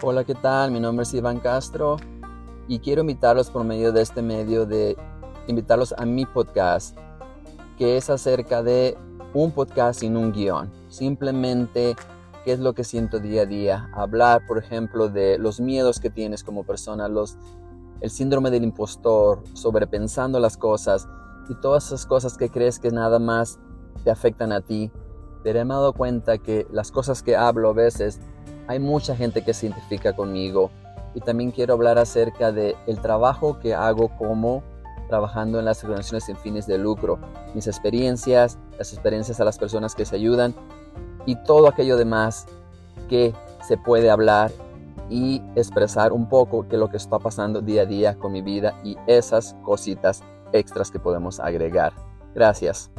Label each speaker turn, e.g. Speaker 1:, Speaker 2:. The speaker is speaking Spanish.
Speaker 1: Hola, ¿qué tal? Mi nombre es Iván Castro y quiero invitarlos por medio de este medio de invitarlos a mi podcast, que es acerca de un podcast sin un guion. Simplemente qué es lo que siento día a día. Hablar, por ejemplo, de los miedos que tienes como persona, los, el síndrome del impostor, sobrepensando las cosas y todas esas cosas que crees que nada más te afectan a ti. Pero me he dado cuenta que las cosas que hablo a veces hay mucha gente que se identifica conmigo y también quiero hablar acerca de el trabajo que hago como trabajando en las organizaciones sin fines de lucro, mis experiencias, las experiencias a las personas que se ayudan y todo aquello demás que se puede hablar y expresar un poco de lo que está pasando día a día con mi vida y esas cositas extras que podemos agregar. Gracias.